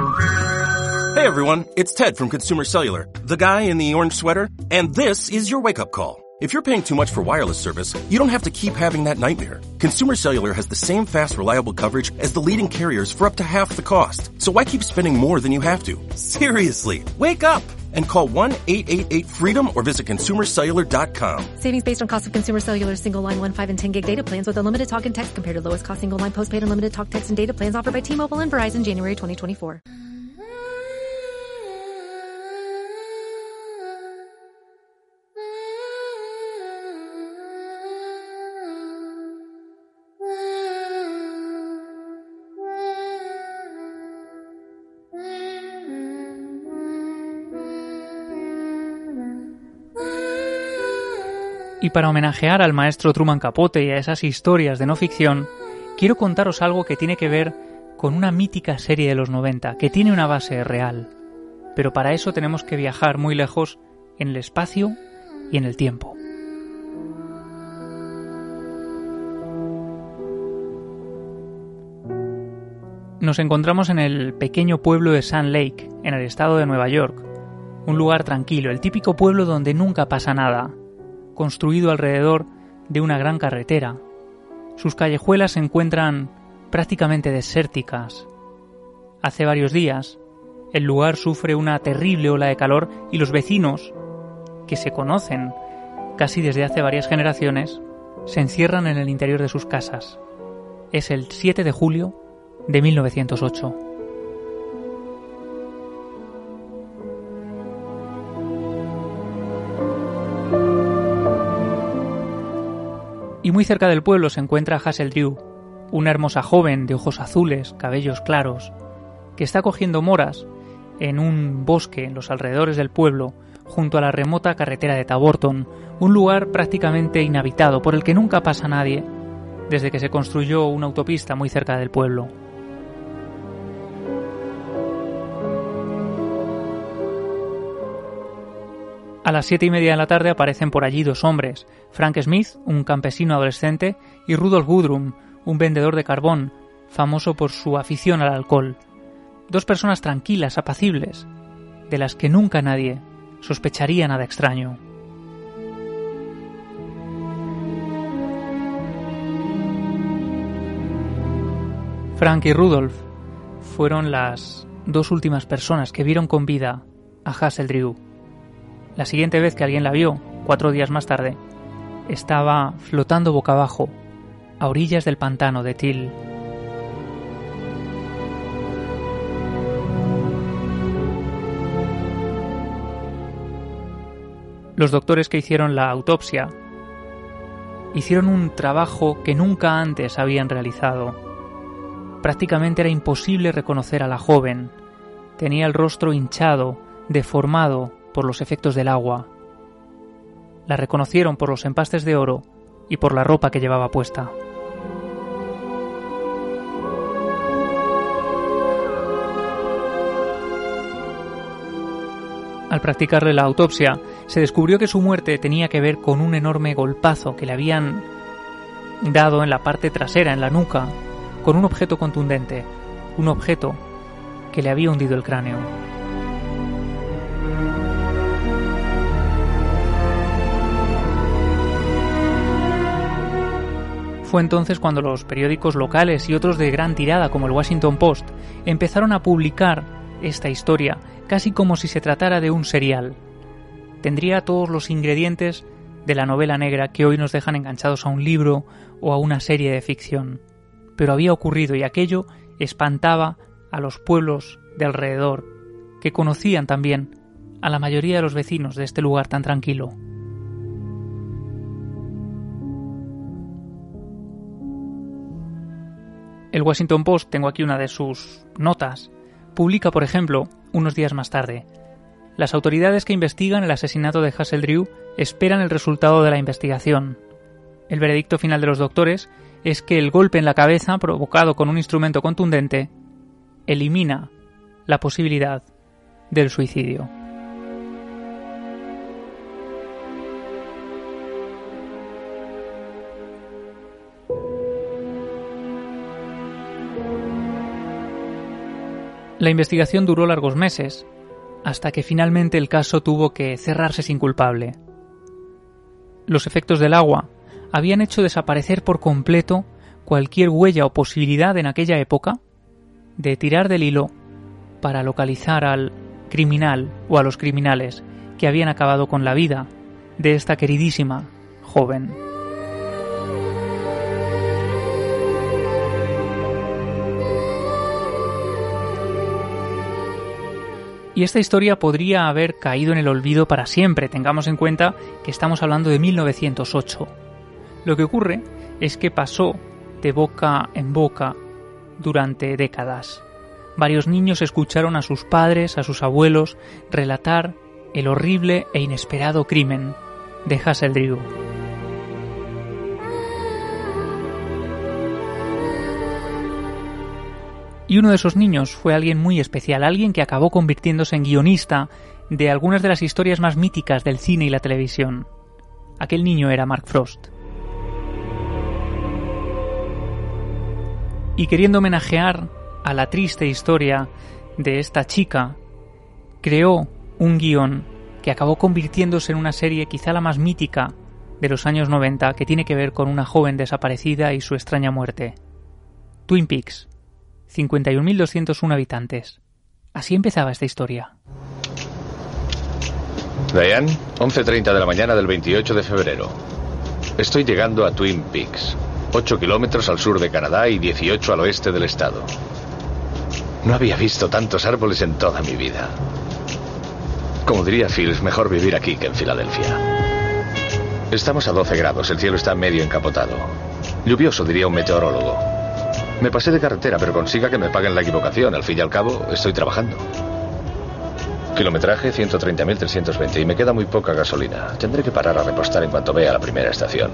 Hey everyone, it's Ted from Consumer Cellular, the guy in the orange sweater, and this is your wake up call. If you're paying too much for wireless service, you don't have to keep having that nightmare. Consumer Cellular has the same fast, reliable coverage as the leading carriers for up to half the cost. So why keep spending more than you have to? Seriously, wake up and call 1-888-FREEDOM or visit consumercellular.com. Savings based on cost of consumer cellular single line 1, 5, and 10 gig data plans with unlimited talk and text compared to lowest cost single line postpaid unlimited talk, text, and data plans offered by T-Mobile and Verizon January 2024. Y para homenajear al maestro Truman Capote y a esas historias de no ficción, quiero contaros algo que tiene que ver con una mítica serie de los 90, que tiene una base real. Pero para eso tenemos que viajar muy lejos en el espacio y en el tiempo. Nos encontramos en el pequeño pueblo de Sand Lake, en el estado de Nueva York. Un lugar tranquilo, el típico pueblo donde nunca pasa nada, construido alrededor de una gran carretera. Sus callejuelas se encuentran prácticamente desérticas. Hace varios días, el lugar sufre una terrible ola de calor y los vecinos, que se conocen casi desde hace varias generaciones, se encierran en el interior de sus casas. Es el 7 de julio de 1908. Muy cerca del pueblo se encuentra Hassel Drew, una hermosa joven de ojos azules, cabellos claros, que está cogiendo moras en un bosque en los alrededores del pueblo, junto a la remota carretera de Taborton, un lugar prácticamente inhabitado por el que nunca pasa nadie desde que se construyó una autopista muy cerca del pueblo. A las siete y media de la tarde aparecen por allí dos hombres, Frank Smith, un campesino adolescente, y Rudolf Gudrum, un vendedor de carbón, famoso por su afición al alcohol. Dos personas tranquilas, apacibles, de las que nunca nadie sospecharía nada extraño. Frank y Rudolf fueron las dos últimas personas que vieron con vida a Hasseldrew. La siguiente vez que alguien la vio, cuatro días más tarde, estaba flotando boca abajo, a orillas del pantano de Till. Los doctores que hicieron la autopsia hicieron un trabajo que nunca antes habían realizado. Prácticamente era imposible reconocer a la joven. Tenía el rostro hinchado, deformado por los efectos del agua. La reconocieron por los empastes de oro y por la ropa que llevaba puesta. Al practicarle la autopsia, se descubrió que su muerte tenía que ver con un enorme golpazo que le habían dado en la parte trasera, en la nuca, con un objeto contundente, un objeto que le había hundido el cráneo. Fue entonces cuando los periódicos locales y otros de gran tirada como el Washington Post empezaron a publicar esta historia casi como si se tratara de un serial. Tendría todos los ingredientes de la novela negra que hoy nos dejan enganchados a un libro o a una serie de ficción. Pero había ocurrido y aquello espantaba a los pueblos de alrededor, que conocían también a la mayoría de los vecinos de este lugar tan tranquilo. El Washington Post, tengo aquí una de sus notas, publica, por ejemplo, unos días más tarde, las autoridades que investigan el asesinato de Drew esperan el resultado de la investigación. El veredicto final de los doctores es que el golpe en la cabeza provocado con un instrumento contundente elimina la posibilidad del suicidio. La investigación duró largos meses, hasta que finalmente el caso tuvo que cerrarse sin culpable. Los efectos del agua habían hecho desaparecer por completo cualquier huella o posibilidad en aquella época de tirar del hilo para localizar al criminal o a los criminales que habían acabado con la vida de esta queridísima joven. Y esta historia podría haber caído en el olvido para siempre. Tengamos en cuenta que estamos hablando de 1908. Lo que ocurre es que pasó de boca en boca durante décadas. Varios niños escucharon a sus padres, a sus abuelos, relatar el horrible e inesperado crimen de Hassel Y uno de esos niños fue alguien muy especial, alguien que acabó convirtiéndose en guionista de algunas de las historias más míticas del cine y la televisión. Aquel niño era Mark Frost. Y queriendo homenajear a la triste historia de esta chica, creó un guion que acabó convirtiéndose en una serie quizá la más mítica de los años 90 que tiene que ver con una joven desaparecida y su extraña muerte. Twin Peaks, 51.201 habitantes. Así empezaba esta historia. Diane, 11.30 de la mañana del 28 de febrero. Estoy llegando a Twin Peaks, 8 kilómetros al sur de Canadá y 18 al oeste del estado. No había visto tantos árboles en toda mi vida. Como diría Phil, es mejor vivir aquí que en Filadelfia. Estamos a 12 grados, el cielo está medio encapotado. Lluvioso, diría un meteorólogo. Me pasé de carretera, pero consiga que me paguen la equivocación. Al fin y al cabo, estoy trabajando. Kilometraje 130.320 y me queda muy poca gasolina. Tendré que parar a repostar en cuanto vea la primera estación.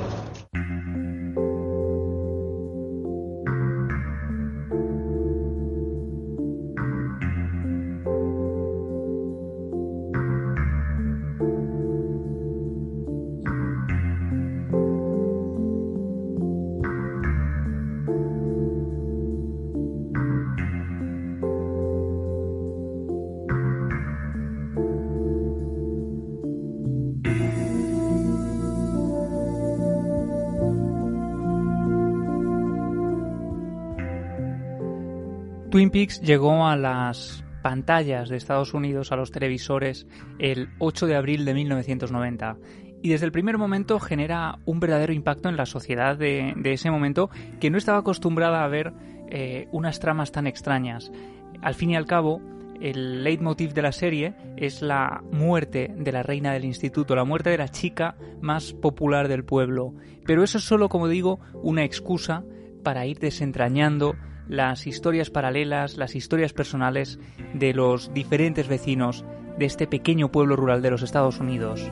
Twin Peaks llegó a las pantallas de Estados Unidos, a los televisores, el 8 de abril de 1990 y desde el primer momento genera un verdadero impacto en la sociedad de, ese momento que no estaba acostumbrada a ver eh, unas tramas tan extrañas. Al fin y al cabo, el leitmotiv de la serie es la muerte de la reina del instituto, la muerte de la chica más popular del pueblo. Pero eso es solo, como digo, una excusa para ir desentrañando las historias paralelas, las historias personales de los diferentes vecinos de este pequeño pueblo rural de los Estados Unidos.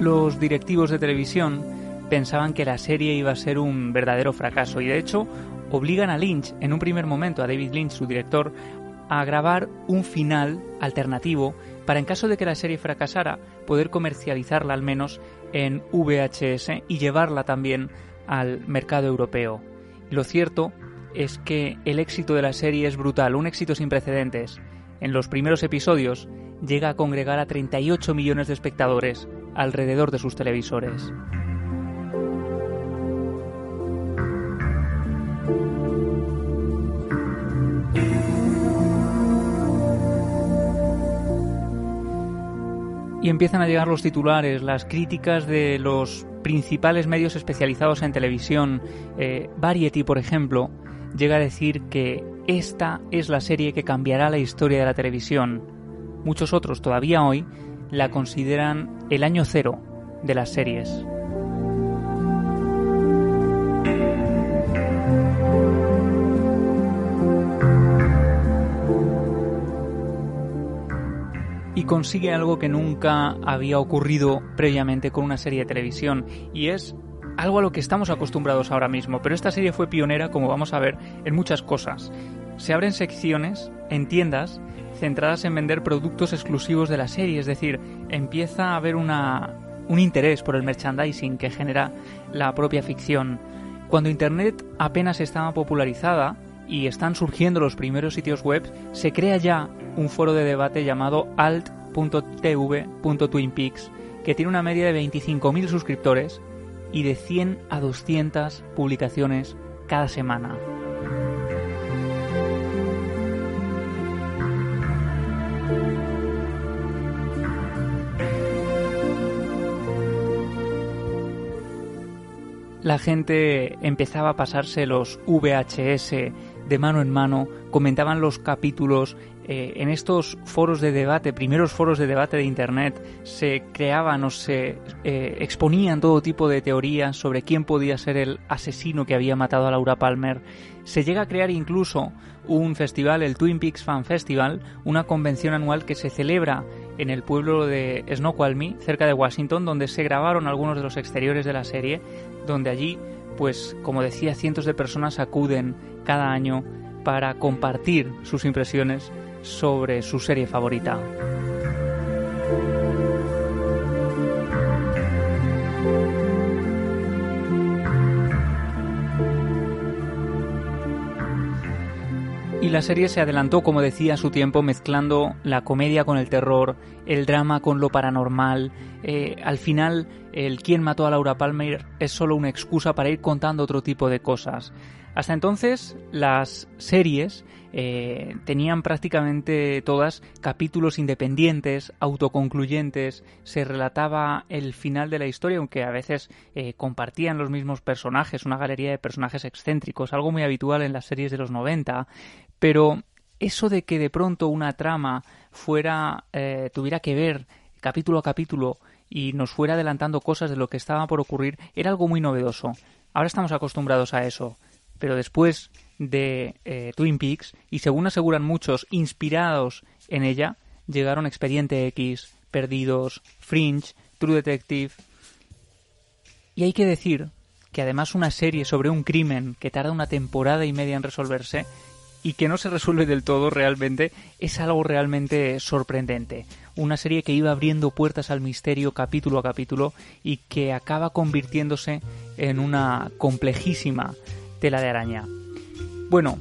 Los directivos de televisión pensaban que la serie iba a ser un verdadero fracaso y de hecho obligan a Lynch, en un primer momento a David Lynch, su director, a grabar un final alternativo para en caso de que la serie fracasara poder comercializarla al menos en VHS y llevarla también al mercado europeo. Lo cierto es que el éxito de la serie es brutal, un éxito sin precedentes. En los primeros episodios llega a congregar a 38 millones de espectadores alrededor de sus televisores. Y empiezan a llegar los titulares, las críticas de los principales medios especializados en televisión. Eh, Variety, por ejemplo, llega a decir que esta es la serie que cambiará la historia de la televisión. Muchos otros todavía hoy la consideran el año cero de las series. Consigue algo que nunca había ocurrido previamente con una serie de televisión y es algo a lo que estamos acostumbrados ahora mismo, pero esta serie fue pionera, como vamos a ver, en muchas cosas. se abren secciones en tiendas centradas en vender productos exclusivos de la serie, es decir, empieza a haber una, un interés por el merchandising que genera la propia ficción. Cuando Internet apenas estaba popularizada y están surgiendo los primeros sitios web, se crea ya un foro de debate llamado alt.tv.twinpeaks, que tiene una media de 25.000 suscriptores y de 100 a 200 publicaciones cada semana. la gente empezaba a pasarse los VHS de mano en mano, comentaban los capítulos, eh, en estos foros de debate, primeros foros de debate de Internet, se creaban o se eh, exponían todo tipo de teorías sobre quién podía ser el asesino que había matado a Laura Palmer. Se llega a crear incluso un festival, el Twin Peaks Fan Festival, una convención anual que se celebra en el pueblo de Snoqualmie, cerca de Washington, donde se grabaron algunos de los exteriores de la serie, donde allí, pues como decía, cientos de personas acuden cada año para compartir sus impresiones sobre su serie favorita. Y la serie se adelantó, como decía, a su tiempo, mezclando la comedia con el terror, el drama con lo paranormal. Eh, al final, el quién mató a Laura Palmer es solo una excusa para ir contando otro tipo de cosas. Hasta entonces, las series eh, tenían prácticamente todas capítulos independientes, autoconcluyentes, se relataba el final de la historia, aunque a veces eh, compartían los mismos personajes, una galería de personajes excéntricos, algo muy habitual en las series de los 90, pero eso de que de pronto una trama fuera eh, tuviera que ver capítulo a capítulo y nos fuera adelantando cosas de lo que estaba por ocurrir era algo muy novedoso. Ahora estamos acostumbrados a eso, pero después de eh, Twin Peaks y según aseguran muchos inspirados en ella llegaron Expediente X, Perdidos, Fringe, True Detective y hay que decir que además una serie sobre un crimen que tarda una temporada y media en resolverse y que no se resuelve del todo realmente es algo realmente sorprendente. Una serie que iba abriendo puertas al misterio capítulo a capítulo y que acaba convirtiéndose en una complejísima tela de araña. Bueno,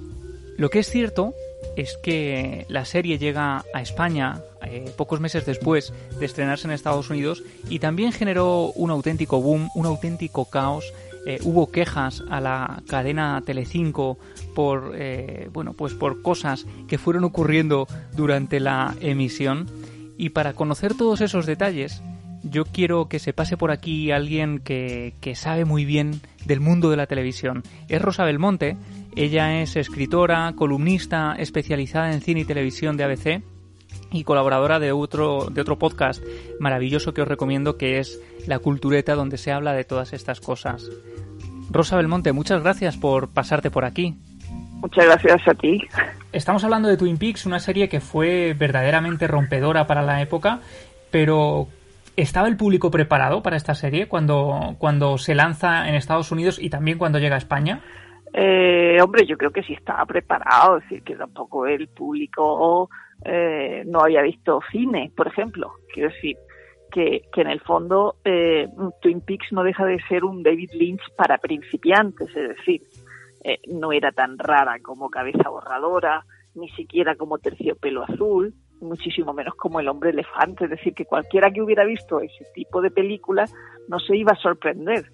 lo que es cierto es que la serie llega a España eh, pocos meses después de estrenarse en Estados Unidos y también generó un auténtico boom, un auténtico caos eh, hubo quejas a la cadena Telecinco por eh, bueno pues por cosas que fueron ocurriendo durante la emisión y para conocer todos esos detalles yo quiero que se pase por aquí alguien que, que sabe muy bien del mundo de la televisión. Es Rosa Belmonte, ella es escritora, columnista especializada en cine y televisión de ABC y colaboradora de otro, de otro podcast maravilloso que os recomiendo que es La Cultureta, donde se habla de todas estas cosas. Rosa Belmonte, muchas gracias por pasarte por aquí. Muchas gracias a ti. Estamos hablando de Twin Peaks, una serie que fue verdaderamente rompedora para la época, pero ¿estaba el público preparado para esta serie cuando, cuando se lanza en Estados Unidos y también cuando llega a España? Eh, hombre, yo creo que sí estaba preparado, es decir, que tampoco el público eh, no había visto cine, por ejemplo. Quiero decir, que, en el fondo eh, Twin Peaks no deja de ser un David Lynch para principiantes, es decir, eh, no era tan rara como Cabeza Borradora, ni siquiera como Terciopelo Azul, muchísimo menos como El Hombre Elefante, es decir, que cualquiera que hubiera visto ese tipo de películas no se iba a sorprender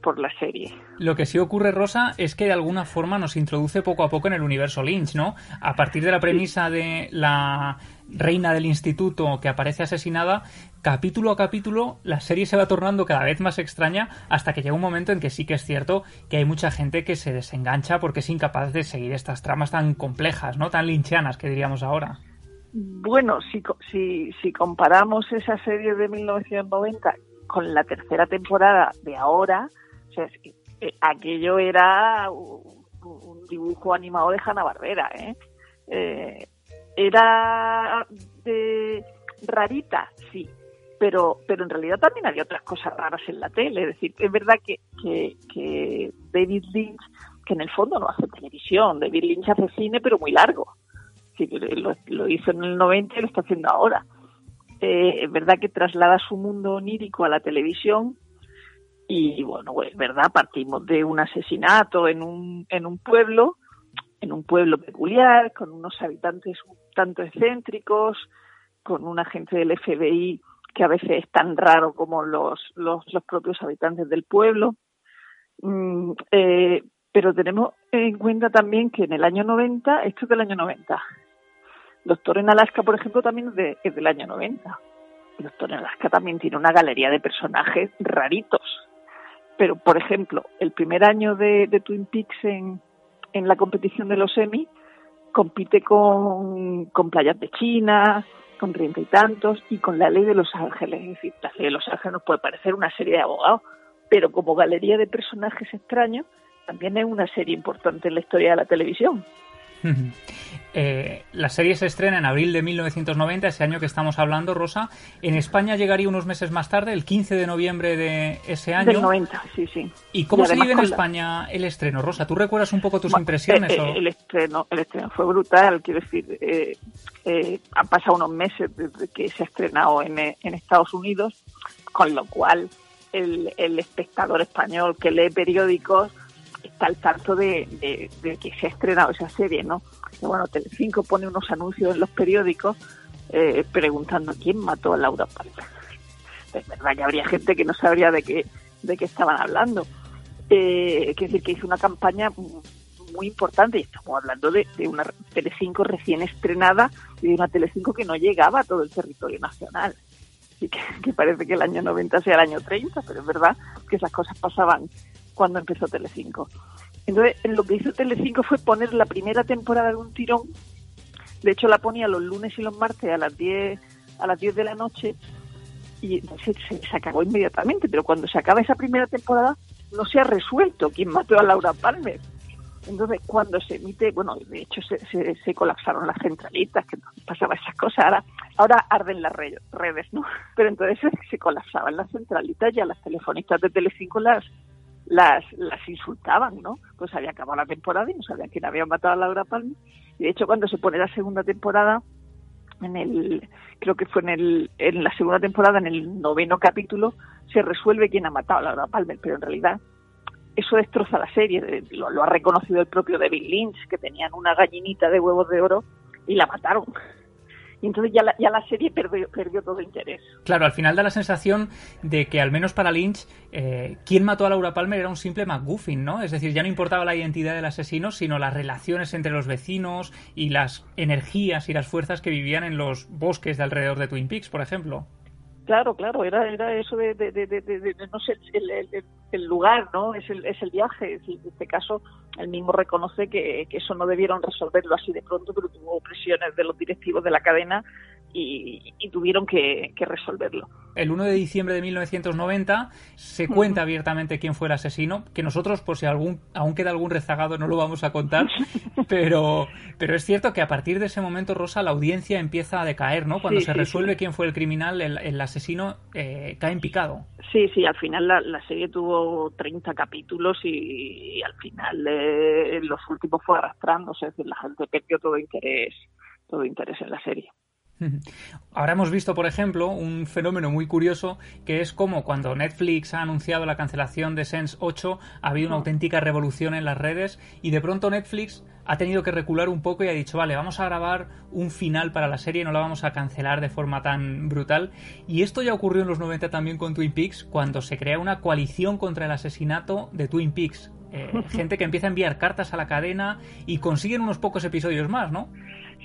por, la serie. Lo que sí ocurre, Rosa, es que de alguna forma nos introduce poco a poco en el universo Lynch, ¿no? A partir de la premisa de la reina del instituto que aparece asesinada, capítulo a capítulo la serie se va tornando cada vez más extraña hasta que llega un momento en que sí que es cierto que hay mucha gente que se desengancha porque es incapaz de seguir estas tramas tan complejas, ¿no? Tan linchianas que diríamos ahora. Bueno, si, si, si comparamos esa serie de 1990 con la tercera temporada de ahora, eh, aquello era un, dibujo animado de Hanna Barbera, ¿eh? ¿eh? era de rarita, sí, pero, pero en realidad también había otras cosas raras en la tele. Es decir, es verdad que, que, David Lynch que en el fondo no hace televisión. David Lynch hace cine, pero muy largo. Lo hizo en el 90 y lo está haciendo ahora. Eh, es verdad que traslada su mundo onírico a la televisión y bueno, es verdad, partimos de un asesinato en un, en un pueblo, en un pueblo peculiar, con unos habitantes un tanto excéntricos, con un agente del FBI que a veces es tan raro como los, los, los propios habitantes del pueblo. Mm, eh, pero tenemos en cuenta también que en el año 90, esto es del año 90, Doctor en Alaska, por ejemplo, también es, de, es del año 90. Doctor en Alaska también tiene una galería de personajes raritos. Pero, por ejemplo, el primer año de, Twin Peaks en, en la competición de los Emmy compite con, con Playas de China, con treinta y tantos y con la ley de Los Ángeles. Es decir, la ley de Los Ángeles nos puede parecer una serie de abogados, pero como galería de personajes extraños, también es una serie importante en la historia de la televisión. Eh, la serie se estrena en abril de 1990, ese año que estamos hablando, Rosa. En España llegaría unos meses más tarde, el 15 de noviembre de ese año. Del 90, sí, sí. ¿Y cómo se vive en España el estreno, Rosa? ¿Tú recuerdas un poco tus impresiones? Eh, el, estreno, el estreno fue brutal, quiero decir, eh, han pasado unos meses desde que se ha estrenado en, en Estados Unidos, con lo cual el, el espectador español que lee periódicos está al tanto de, que se ha estrenado esa serie, ¿no? Bueno, Telecinco pone unos anuncios en los periódicos eh, preguntando quién mató a Laura Palmer. Es verdad que habría gente que no sabría de qué, de qué estaban hablando. Eh, decir, que hizo una campaña muy importante y estamos hablando de, de una Telecinco recién estrenada y de una Telecinco que no llegaba a todo el territorio nacional. Y que, que parece que el año 90 sea el año 30, pero es verdad que esas cosas pasaban cuando empezó Telecinco. Entonces, lo que hizo Telecinco fue poner la primera temporada de un tirón. De hecho, la ponía los lunes y los martes a las 10 a las 10 de la noche y se, se, acabó inmediatamente. Pero cuando se acaba esa primera temporada, no se ha resuelto quién mató a Laura Palmer. Entonces, cuando se emite, bueno, de hecho se, se, colapsaron las centralitas, que pasaba esas cosas, ahora, ahora arden las redes, ¿no? Pero entonces se colapsaban las centralitas y a las telefonistas de Telecinco las, las, las insultaban, ¿no? Pues había acabado la temporada y no sabían quién había matado a Laura Palmer. Y de hecho, cuando se pone la segunda temporada, en el, creo que fue en, el, en la segunda temporada, en el noveno capítulo, se resuelve quién ha matado a Laura Palmer, pero en realidad eso destroza la serie. Lo, lo ha reconocido el propio David Lynch, que tenían una gallinita de huevos de oro y la mataron y entonces ya la, ya la serie perdió, perdió, todo interés. Claro, al final da la sensación de que, al menos para Lynch, eh, quien mató a Laura Palmer era un simple McGuffin, ¿no? Es decir, ya no importaba la identidad del asesino, sino las relaciones entre los vecinos y las energías y las fuerzas que vivían en los bosques de alrededor de Twin Peaks, por ejemplo. Claro, claro, era, era eso de, no sé, el, lugar, ¿no? Es el, es el viaje. En este caso, él mismo reconoce que, que, eso no debieron resolverlo así de pronto, pero tuvo presiones de los directivos de la cadena y, y tuvieron que, que, resolverlo. El 1 de diciembre de 1990 se cuenta abiertamente quién fue el asesino, que nosotros, por si algún, aún queda algún rezagado, no lo vamos a contar, pero, pero es cierto que a partir de ese momento, Rosa, la audiencia empieza a decaer, ¿no? Cuando sí, se sí, resuelve sí. quién fue el criminal, el, el asesino eh, cae en picado. Sí, sí, al final la, la serie tuvo 30 capítulos y, y al final eh, los últimos fue arrastrándose, es decir, la gente perdió todo interés, todo interés en la serie. Ahora hemos visto, por ejemplo, un fenómeno muy curioso que es como cuando Netflix ha anunciado la cancelación de Sense 8 ha habido una auténtica revolución en las redes y de pronto Netflix ha tenido que recular un poco y ha dicho, vale, vamos a grabar un final para la serie, no la vamos a cancelar de forma tan brutal. Y esto ya ocurrió en los 90 también con Twin Peaks, cuando se crea una coalición contra el asesinato de Twin Peaks. Eh, gente que empieza a enviar cartas a la cadena y consiguen unos pocos episodios más, ¿no?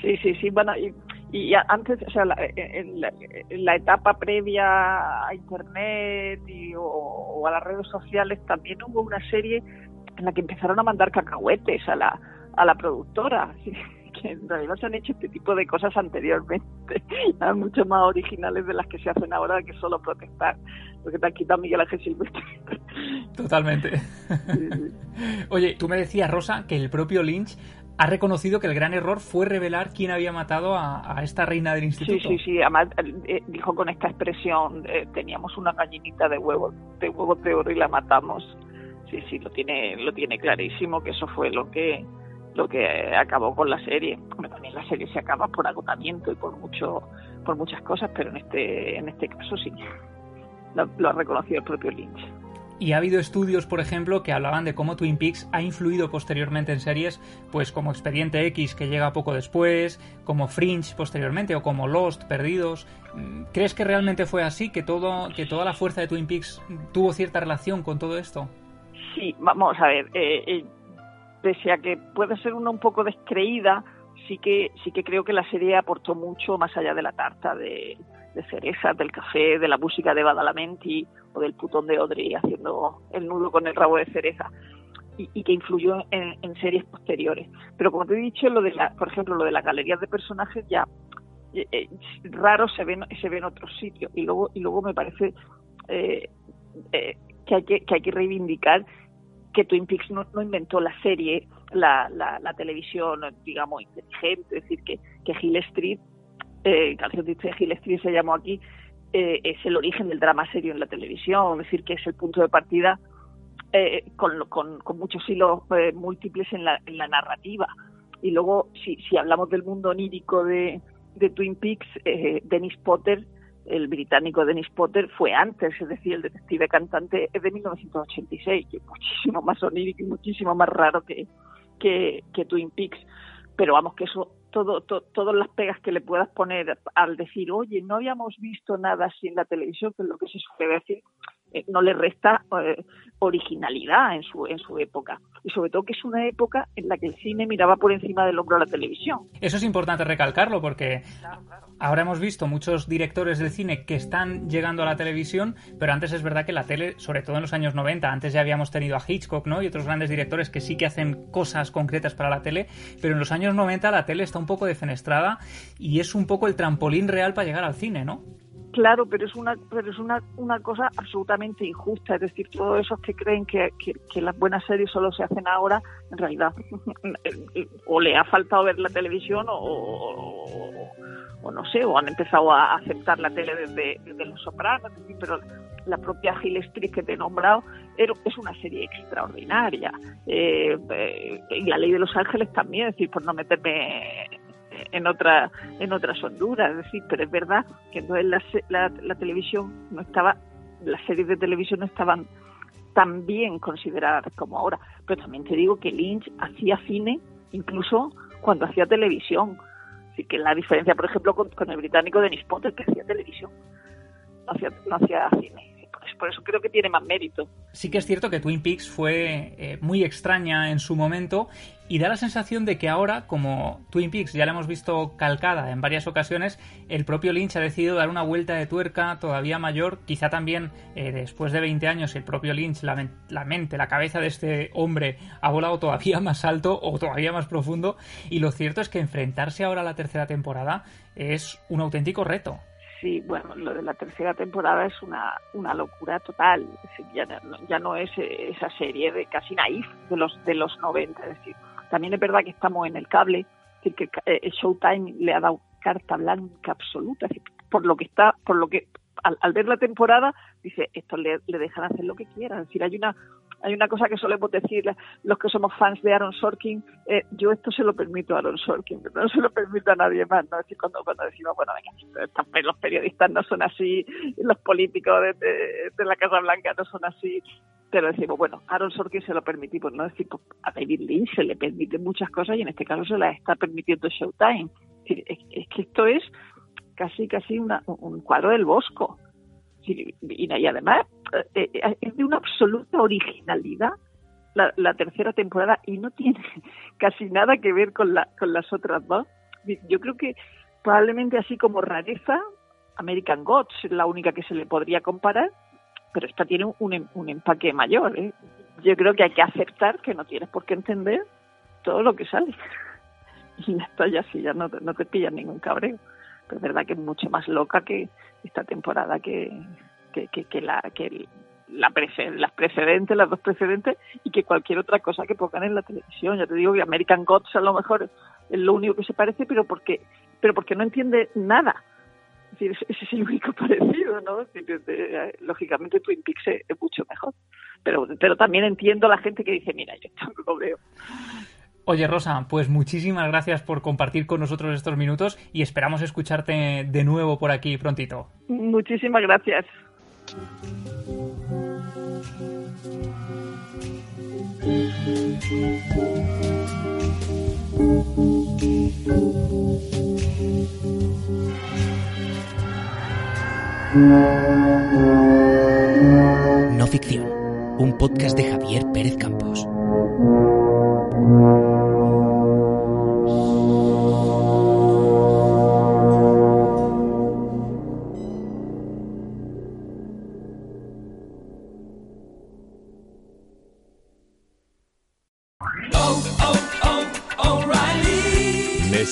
Sí, sí, sí. Bueno, y, y antes, o sea, la, en, la, en, la, etapa previa a Internet y, o, o, a las redes sociales también hubo una serie en la que empezaron a mandar cacahuetes a la, a la productora. Que en realidad se han hecho este tipo de cosas anteriormente, eran mucho más originales de las que se hacen ahora que solo protestar, porque te han quitado Miguel Ángel Silvestre. Totalmente. Oye, tú me decías, Rosa, que el propio Lynch ha reconocido que el gran error fue revelar quién había matado a, a esta reina del instituto. Sí, sí, sí. Además, eh, dijo con esta expresión, eh, teníamos una gallinita de huevos, de huevos de oro y la matamos. sí, sí, lo tiene, lo tiene clarísimo que eso fue lo que lo que acabó con la serie. también la serie se acaba por agotamiento y por mucho, por muchas cosas, pero en este, en este caso sí, lo, lo ha reconocido el propio Lynch. Y ha habido estudios, por ejemplo, que hablaban de cómo Twin Peaks ha influido posteriormente en series, pues como Expediente X, que llega poco después, como Fringe posteriormente, o como Lost, Perdidos. ¿Crees que realmente fue así? ¿Que, todo, que toda la fuerza de Twin Peaks tuvo cierta relación con todo esto? Sí, vamos a ver. Eh, eh, pese a que puede ser una un poco descreída, sí que, sí que creo que la serie aportó mucho más allá de la tarta de, de cerezas, del café, de la música de Badalamenti o del putón de Audrey haciendo el nudo con el rabo de cereza. Y, que influyó en, series posteriores. Pero como te he dicho, lo de la, por ejemplo, lo de las galerías de personajes ya eh, eh, raro se ven se ve en otros sitios y luego y luego me parece eh, que hay que, que hay que reivindicar que Twin Peaks no, inventó la serie, la, la, televisión, digamos, inteligente, es decir, que, que Hill Street eh, Canción de Street se llamó aquí, eh, es el origen del drama serio en la televisión, es decir, que es el punto de partida eh, con, con, muchos hilos eh, múltiples en la, en la narrativa. Y luego, si, hablamos del mundo onírico de, Twin Peaks, Dennis Potter, el británico Dennis Potter, fue antes, es decir, el detective cantante es de 1986, que es muchísimo más onírico y muchísimo más raro que Twin Peaks. Pero vamos, que eso todo, todas las pegas que le puedas poner al decir, oye, no habíamos visto nada así en la televisión, que es lo que se suele decir, eh, no le resta eh, originalidad en su, en su época. Y sobre todo que es una época en la que el cine miraba por encima del hombro a la televisión. Eso es importante recalcarlo porque ahora hemos visto muchos directores del cine que están llegando a la televisión, pero antes es verdad que la tele, sobre todo en los años 90, antes ya habíamos tenido a Hitchcock ¿no? y otros grandes directores que sí que hacen cosas concretas para la tele, pero en los años 90 la tele está un poco defenestrada y es un poco el trampolín real para llegar al cine, ¿no? Claro, pero es una pero es una, una cosa absolutamente injusta. Es decir, todos esos que creen que, que, las buenas series solo se hacen ahora, en realidad, o le ha faltado ver la televisión o, o, no sé, o han empezado a aceptar la tele desde, Los Sopranos. Pero la propia Hill Street que te he nombrado es una serie extraordinaria. Eh, eh, y la Ley de los Ángeles también, es decir, por no meterme en otra en otras Honduras, es decir, pero es verdad que entonces la, la, televisión no estaba, las series de televisión no estaban tan bien consideradas como ahora, pero también te digo que Lynch hacía cine incluso cuando hacía televisión, así que la diferencia, por ejemplo, con, el británico Dennis Potter que hacía televisión, no hacía, no hacía cine por eso creo que tiene más mérito. Sí que es cierto que Twin Peaks fue eh, muy extraña en su momento y da la sensación de que ahora, como Twin Peaks ya la hemos visto calcada en varias ocasiones, el propio Lynch ha decidido dar una vuelta de tuerca todavía mayor, quizá también eh, después de 20 años el propio Lynch, la, la mente, la cabeza de este hombre ha volado todavía más alto o todavía más profundo y lo cierto es que enfrentarse ahora a la tercera temporada es un auténtico reto. Sí, bueno, lo de la tercera temporada es una, una locura total. Ya no, ya no es esa serie de casi naif de los de los 90. Es decir, también es verdad que estamos en el cable, es decir, que eh, Showtime le ha dado carta blanca absoluta. por lo que está, por lo que al, ver la temporada dice esto le, le dejan hacer lo que quieran. Es decir, hay una hay una cosa que solemos decir los que somos fans de Aaron Sorkin, eh, yo esto se lo permito a Aaron Sorkin, pero no se lo permito a nadie más, ¿no? Es cuando, cuando decimos, bueno, venga, los periodistas no son así, los políticos de, la Casa Blanca no son así, pero decimos, bueno, Aaron Sorkin se lo permitimos, ¿no? Es decir, pues, a David Lynch se le permiten muchas cosas y en este caso se las está permitiendo Showtime. Es, es que esto es casi, casi un cuadro del Bosco y, además eh, eh, es de una absoluta originalidad la, tercera temporada y no tiene casi nada que ver con, la, con las otras dos. Yo creo que probablemente así como rareza, American Gods es la única que se le podría comparar, pero esta tiene un, em, un empaque mayor. ¿eh? Yo creo que hay que aceptar que no tienes por qué entender todo lo que sale. Y ya está, ya sí, ya no, no te pillan ningún cabreo. Es verdad que es mucho más loca que esta temporada que, que, la que la las precedentes, las dos precedentes y que cualquier otra cosa que pongan en la televisión. Ya te digo que American Gods a lo mejor es lo único que se parece, pero porque pero porque no entiende nada. Es decir, ese es el único parecido, ¿no? lógicamente Twin Peaks es mucho mejor. pero, pero también entiendo a la gente que dice, mira, yo esto no lo veo. Oye, Rosa, pues muchísimas gracias por compartir con nosotros estos minutos y esperamos escucharte de nuevo por aquí prontito. Muchísimas gracias. No ficción, un podcast de Javier Pérez Campos. Thank you.